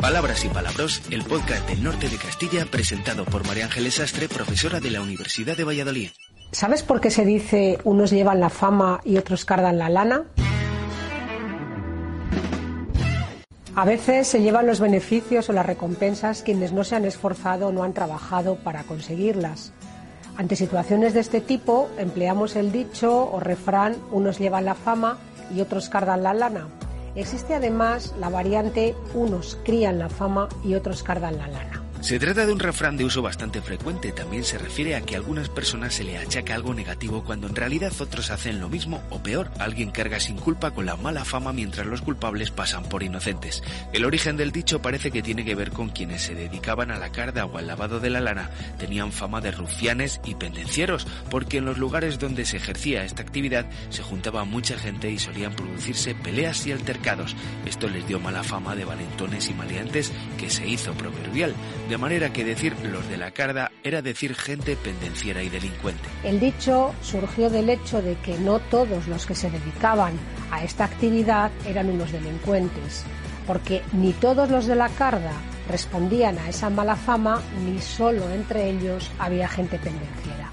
Palabras y Palabros, el podcast del norte de Castilla presentado por María Ángeles Sastre, profesora de la Universidad de Valladolid. ¿Sabes por qué se dice unos llevan la fama y otros cardan la lana? A veces se llevan los beneficios o las recompensas quienes no se han esforzado o no han trabajado para conseguirlas. Ante situaciones de este tipo empleamos el dicho o refrán unos llevan la fama y otros cardan la lana. Existe además la variante unos crían la fama y otros cardan la lana. Se trata de un refrán de uso bastante frecuente. También se refiere a que a algunas personas se le achaca algo negativo cuando en realidad otros hacen lo mismo o peor. Alguien carga sin culpa con la mala fama mientras los culpables pasan por inocentes. El origen del dicho parece que tiene que ver con quienes se dedicaban a la carda o al lavado de la lana. Tenían fama de rufianes y pendencieros, porque en los lugares donde se ejercía esta actividad se juntaba mucha gente y solían producirse peleas y altercados. Esto les dio mala fama de valentones y maleantes que se hizo proverbial de manera que decir los de la carda era decir gente pendenciera y delincuente. El dicho surgió del hecho de que no todos los que se dedicaban a esta actividad eran unos delincuentes, porque ni todos los de la carda respondían a esa mala fama, ni solo entre ellos había gente pendenciera.